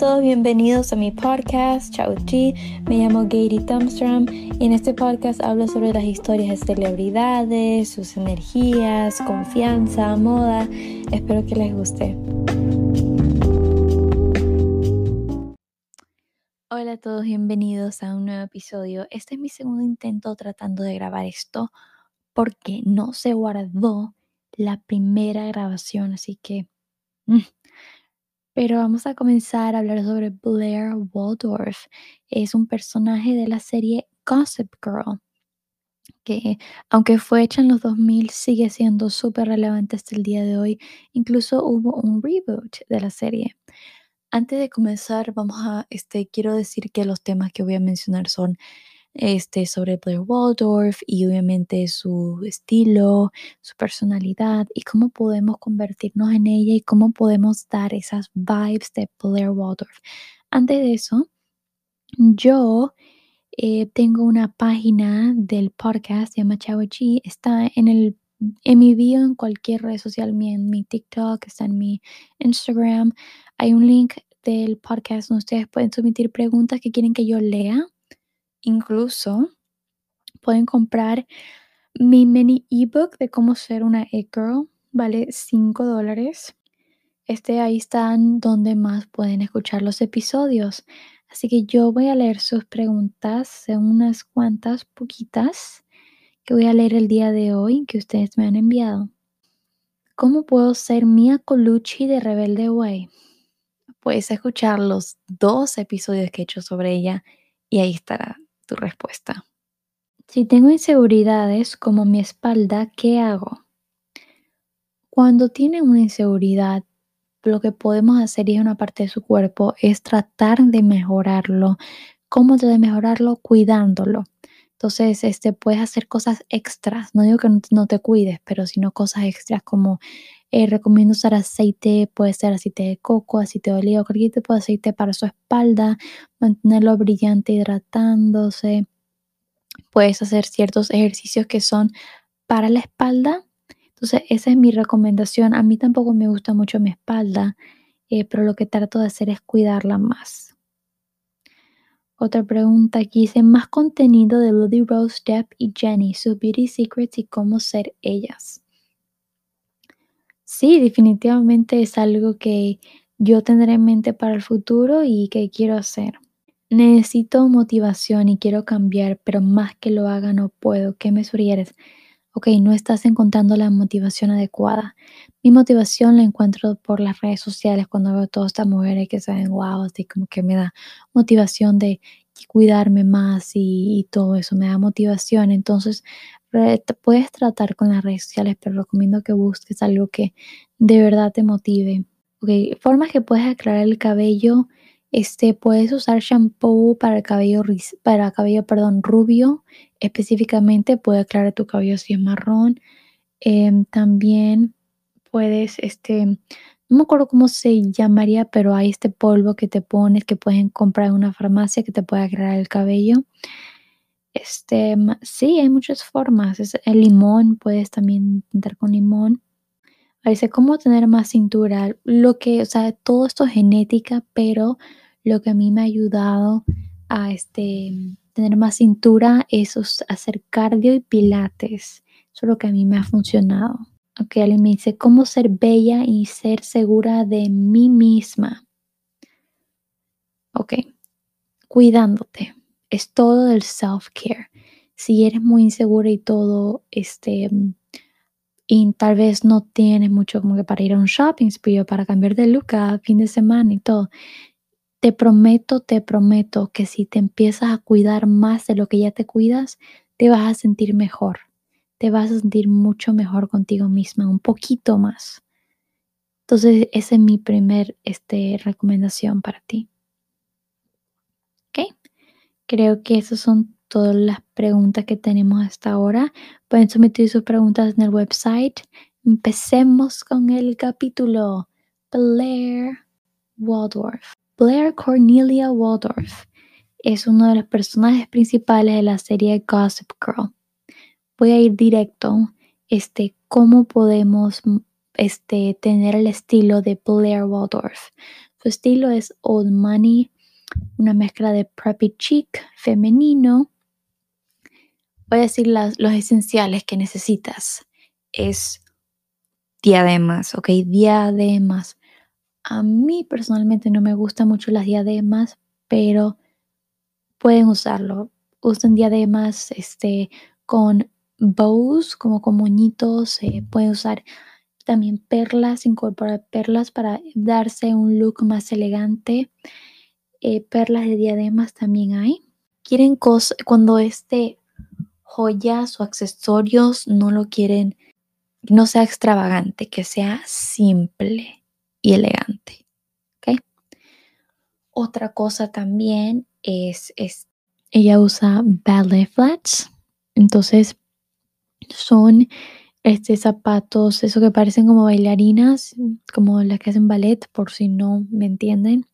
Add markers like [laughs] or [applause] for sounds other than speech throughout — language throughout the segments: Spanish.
todos, bienvenidos a mi podcast, Chi. Me llamo Gary Thumbstrom y en este podcast hablo sobre las historias de celebridades, sus energías, confianza, moda. Espero que les guste. Hola a todos, bienvenidos a un nuevo episodio. Este es mi segundo intento tratando de grabar esto porque no se guardó la primera grabación, así que... Mm, pero vamos a comenzar a hablar sobre Blair Waldorf. Es un personaje de la serie Gossip Girl, que aunque fue hecha en los 2000, sigue siendo súper relevante hasta el día de hoy. Incluso hubo un reboot de la serie. Antes de comenzar, vamos a, este, quiero decir que los temas que voy a mencionar son este, sobre Blair Waldorf y obviamente su estilo, su personalidad y cómo podemos convertirnos en ella y cómo podemos dar esas vibes de Blair Waldorf. Antes de eso, yo eh, tengo una página del podcast, se llama está en el en mi bio en cualquier red social, en mi TikTok, está en mi Instagram. Hay un link del podcast donde ustedes pueden submitir preguntas que quieren que yo lea Incluso pueden comprar mi mini ebook de cómo ser una e-girl. Vale 5 dólares. Este ahí están donde más pueden escuchar los episodios. Así que yo voy a leer sus preguntas, unas cuantas poquitas que voy a leer el día de hoy que ustedes me han enviado. ¿Cómo puedo ser Mia Colucci de Rebelde Way? Puedes escuchar los dos episodios que he hecho sobre ella y ahí estará respuesta. Si tengo inseguridades como mi espalda, ¿qué hago? Cuando tiene una inseguridad, lo que podemos hacer y es una parte de su cuerpo es tratar de mejorarlo. ¿Cómo de mejorarlo? Cuidándolo. Entonces, este, puedes hacer cosas extras. No digo que no, te cuides, pero sino cosas extras como eh, recomiendo usar aceite, puede ser aceite de coco, aceite de oliva, cualquier tipo de aceite para su espalda, mantenerlo brillante, hidratándose. Puedes hacer ciertos ejercicios que son para la espalda. Entonces, esa es mi recomendación. A mí tampoco me gusta mucho mi espalda, eh, pero lo que trato de hacer es cuidarla más. Otra pregunta aquí dice, más contenido de Bloody Rose, Depp y Jenny, sus beauty secrets y cómo ser ellas. Sí, definitivamente es algo que yo tendré en mente para el futuro y que quiero hacer. Necesito motivación y quiero cambiar, pero más que lo haga no puedo. ¿Qué me sugieres? Ok, no estás encontrando la motivación adecuada. Mi motivación la encuentro por las redes sociales cuando veo todas estas mujeres que se ven wow, así como que me da motivación de cuidarme más y, y todo eso, me da motivación. Entonces, puedes tratar con las redes sociales, pero recomiendo que busques algo que de verdad te motive. Okay, formas que puedes aclarar el cabello. Este, puedes usar shampoo para el cabello, para cabello perdón, rubio. Específicamente puede aclarar tu cabello si es marrón. Em, también puedes, este, no me acuerdo cómo se llamaría, pero hay este polvo que te pones que pueden comprar en una farmacia que te puede aclarar el cabello. Este, sí, hay muchas formas. el limón, puedes también intentar con limón. Dice, ¿cómo tener más cintura? Lo que, o sea, todo esto es genética, pero lo que a mí me ha ayudado a este, tener más cintura es hacer cardio y pilates. Eso es lo que a mí me ha funcionado. Ok, alguien me dice, ¿cómo ser bella y ser segura de mí misma? Ok, cuidándote es todo del self-care. Si eres muy insegura y todo, este, y tal vez no tienes mucho como que para ir a un shopping, para cambiar de look fin de semana y todo, te prometo, te prometo que si te empiezas a cuidar más de lo que ya te cuidas, te vas a sentir mejor. Te vas a sentir mucho mejor contigo misma, un poquito más. Entonces, esa es mi primer este, recomendación para ti. ¿Ok? Creo que esas son todas las preguntas que tenemos hasta ahora. Pueden someter sus preguntas en el website. Empecemos con el capítulo. Blair Waldorf. Blair Cornelia Waldorf es uno de los personajes principales de la serie Gossip Girl. Voy a ir directo. Este, ¿Cómo podemos este, tener el estilo de Blair Waldorf? Su estilo es old money, una mezcla de preppy chic, femenino. Voy a decir las, los esenciales que necesitas. Es diademas, ¿ok? Diademas. A mí personalmente no me gustan mucho las diademas, pero pueden usarlo. Usen diademas este, con bows, como con moñitos. se pueden usar también perlas, incorporar perlas para darse un look más elegante. Eh, perlas de diademas también hay. Quieren cosas, cuando este joyas o accesorios no lo quieren, no sea extravagante, que sea simple y elegante. ¿ok? Otra cosa también es, es ella usa ballet flats, entonces son este, zapatos, eso que parecen como bailarinas, como las que hacen ballet, por si no me entienden.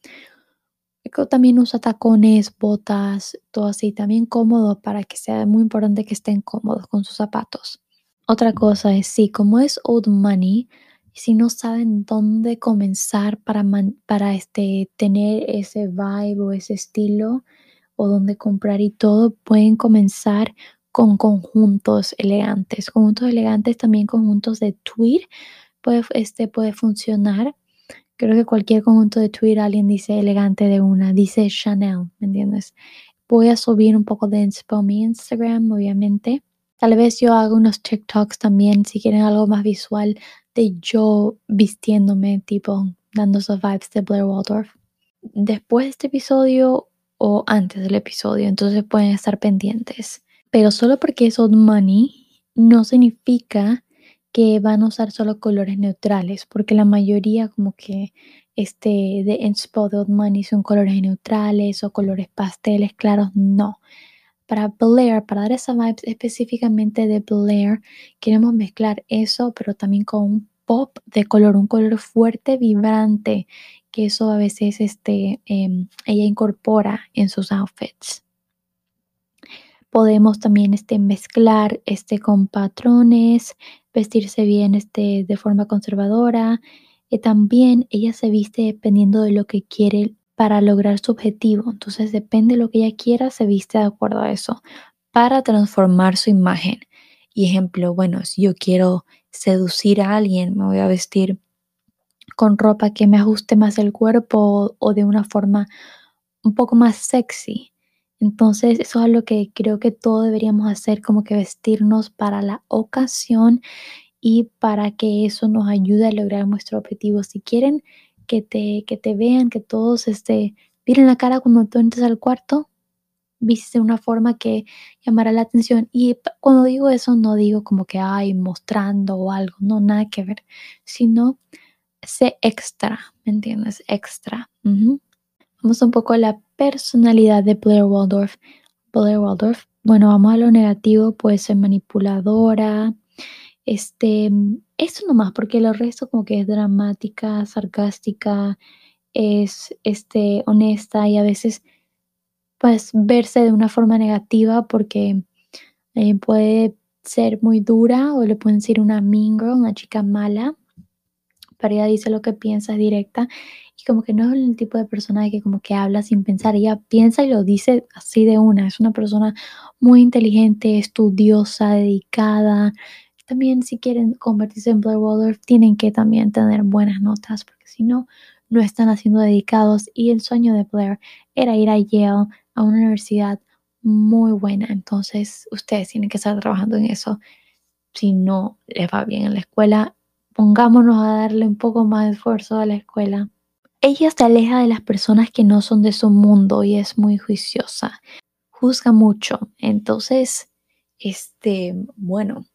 También usa tacones, botas, todo así, también cómodo para que sea muy importante que estén cómodos con sus zapatos. Otra cosa es, sí, como es old money, si no saben dónde comenzar para, para este, tener ese vibe o ese estilo o dónde comprar y todo, pueden comenzar con conjuntos elegantes. Conjuntos elegantes, también conjuntos de tweed, puede, este, puede funcionar. Creo que cualquier conjunto de tweed alguien dice elegante de una, dice Chanel, ¿me entiendes? Voy a subir un poco de mi Instagram, obviamente. Tal vez yo haga unos TikToks también, si quieren algo más visual, de yo vistiéndome, tipo, dando esos vibes de Blair Waldorf. Después de este episodio o antes del episodio, entonces pueden estar pendientes. Pero solo porque es old money no significa que van a usar solo colores neutrales, porque la mayoría como que este de old money son colores neutrales o colores pasteles claros, no. Para Blair, para dar esa vibe específicamente de Blair, queremos mezclar eso, pero también con un pop de color, un color fuerte, vibrante, que eso a veces este, em, ella incorpora en sus outfits. Podemos también este, mezclar este, con patrones, vestirse bien este, de forma conservadora. Y también ella se viste dependiendo de lo que quiere para lograr su objetivo. Entonces depende de lo que ella quiera, se viste de acuerdo a eso para transformar su imagen. Y ejemplo, bueno, si yo quiero seducir a alguien, me voy a vestir con ropa que me ajuste más el cuerpo o de una forma un poco más sexy. Entonces, eso es lo que creo que todos deberíamos hacer, como que vestirnos para la ocasión y para que eso nos ayude a lograr nuestro objetivo. Si quieren que te, que te vean, que todos este, miren la cara cuando tú entres al cuarto, viste de una forma que llamará la atención. Y cuando digo eso, no digo como que, ay, mostrando o algo, no, nada que ver, sino sé extra, ¿me entiendes? Extra. Vamos un poco a la personalidad de Blair Waldorf. Blair Waldorf, bueno, vamos a lo negativo, puede ser manipuladora, este, eso nomás, porque lo resto como que es dramática, sarcástica, es este, honesta y a veces pues verse de una forma negativa porque eh, puede ser muy dura o le pueden decir una mean girl, una chica mala, pero ella dice lo que piensa, es directa y como que no es el tipo de persona que como que habla sin pensar, ella piensa y lo dice así de una, es una persona muy inteligente, estudiosa, dedicada. También si quieren convertirse en Blair Waldorf tienen que también tener buenas notas porque si no, no están haciendo dedicados y el sueño de Blair era ir a Yale, a una universidad muy buena, entonces ustedes tienen que estar trabajando en eso. Si no les va bien en la escuela, pongámonos a darle un poco más de esfuerzo a la escuela. Ella se aleja de las personas que no son de su mundo y es muy juiciosa. Juzga mucho. Entonces, este, bueno,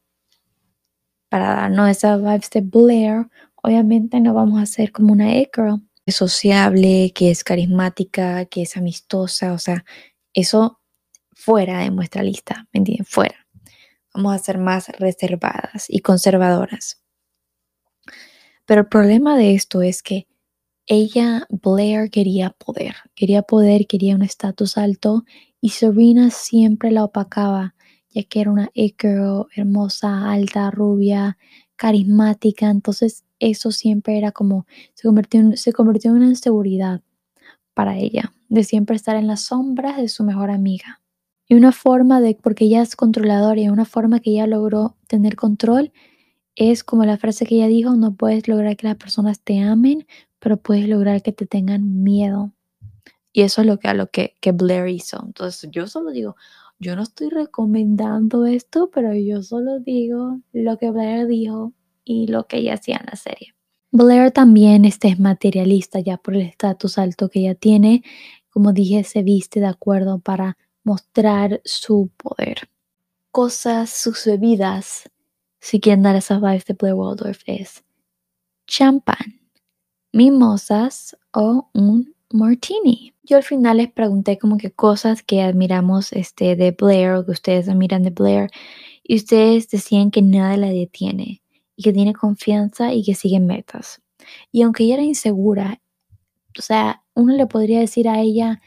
para darnos esa vibes de Blair, obviamente no vamos a ser como una e-girl. Es sociable, que es carismática, que es amistosa, o sea, eso fuera de nuestra lista, ¿me entienden? Fuera. Vamos a ser más reservadas y conservadoras. Pero el problema de esto es que ella, Blair, quería poder, quería poder, quería un estatus alto y Serena siempre la opacaba, ya que era una it girl, hermosa, alta, rubia, carismática. Entonces eso siempre era como, se convirtió en, se convirtió en una inseguridad para ella, de siempre estar en las sombras de su mejor amiga. Y una forma de, porque ella es controladora y una forma que ella logró tener control es como la frase que ella dijo, no puedes lograr que las personas te amen, pero puedes lograr que te tengan miedo. Y eso es lo que, a lo que, que Blair hizo. Entonces yo solo digo, yo no estoy recomendando esto, pero yo solo digo lo que Blair dijo y lo que ella hacía en la serie. Blair también este, es materialista ya por el estatus alto que ella tiene. Como dije, se viste de acuerdo para mostrar su poder. Cosas, sus bebidas, si quieren dar esas vibes de Blair Waldorf, es champán, mimosas o un martini. Yo al final les pregunté como que cosas que admiramos este, de Blair o que ustedes admiran de Blair y ustedes decían que nada la detiene y que tiene confianza y que sigue metas. Y aunque ella era insegura, o sea, uno le podría decir a ella,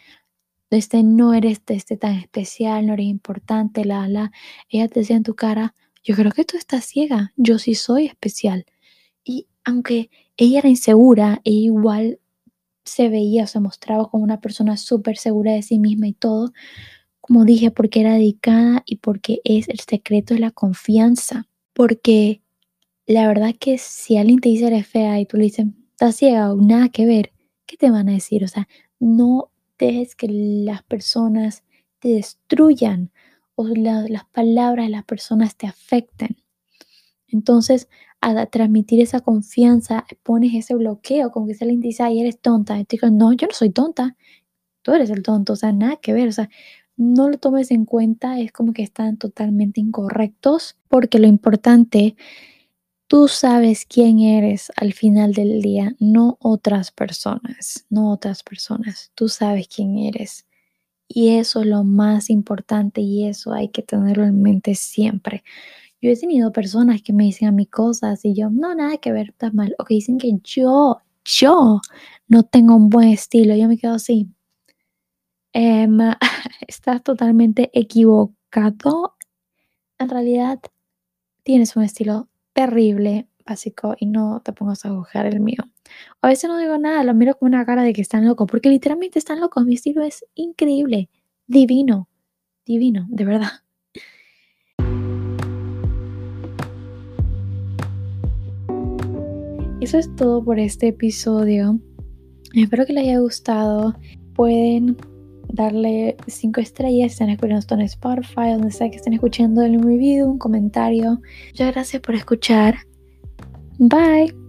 este, no eres este, tan especial, no eres importante, la, la. Ella te decía en tu cara, yo creo que tú estás ciega, yo sí soy especial. Y aunque ella era insegura, ella igual se veía o se mostraba como una persona súper segura de sí misma y todo, como dije, porque era dedicada y porque es el secreto de la confianza. Porque la verdad que si alguien te dice eres fea y tú le dices, estás ciega o nada que ver, ¿qué te van a decir? O sea, no dejes que las personas te destruyan o las palabras de las personas te afecten. Entonces, a transmitir esa confianza, pones ese bloqueo, como que se le dice, ay, eres tonta. Y te digo, no, yo no soy tonta, tú eres el tonto, o sea, nada que ver, o sea, no lo tomes en cuenta, es como que están totalmente incorrectos, porque lo importante, tú sabes quién eres al final del día, no otras personas, no otras personas, tú sabes quién eres. Y eso es lo más importante y eso hay que tenerlo en mente siempre. Yo he tenido personas que me dicen a mí cosas y yo, no, nada que ver, está mal. O que dicen que yo, yo no tengo un buen estilo. Yo me quedo así. Em, [laughs] estás totalmente equivocado. En realidad, tienes un estilo terrible, básico, y no te pongas a juzgar el mío. A veces no digo nada, lo miro con una cara de que están locos, porque literalmente están locos. Mi estilo es increíble, divino, divino, de verdad. Eso es todo por este episodio. Espero que les haya gustado. Pueden darle 5 estrellas si están escuchando esto en Spotify, donde sea que estén escuchando el review, un comentario. Muchas gracias por escuchar. Bye.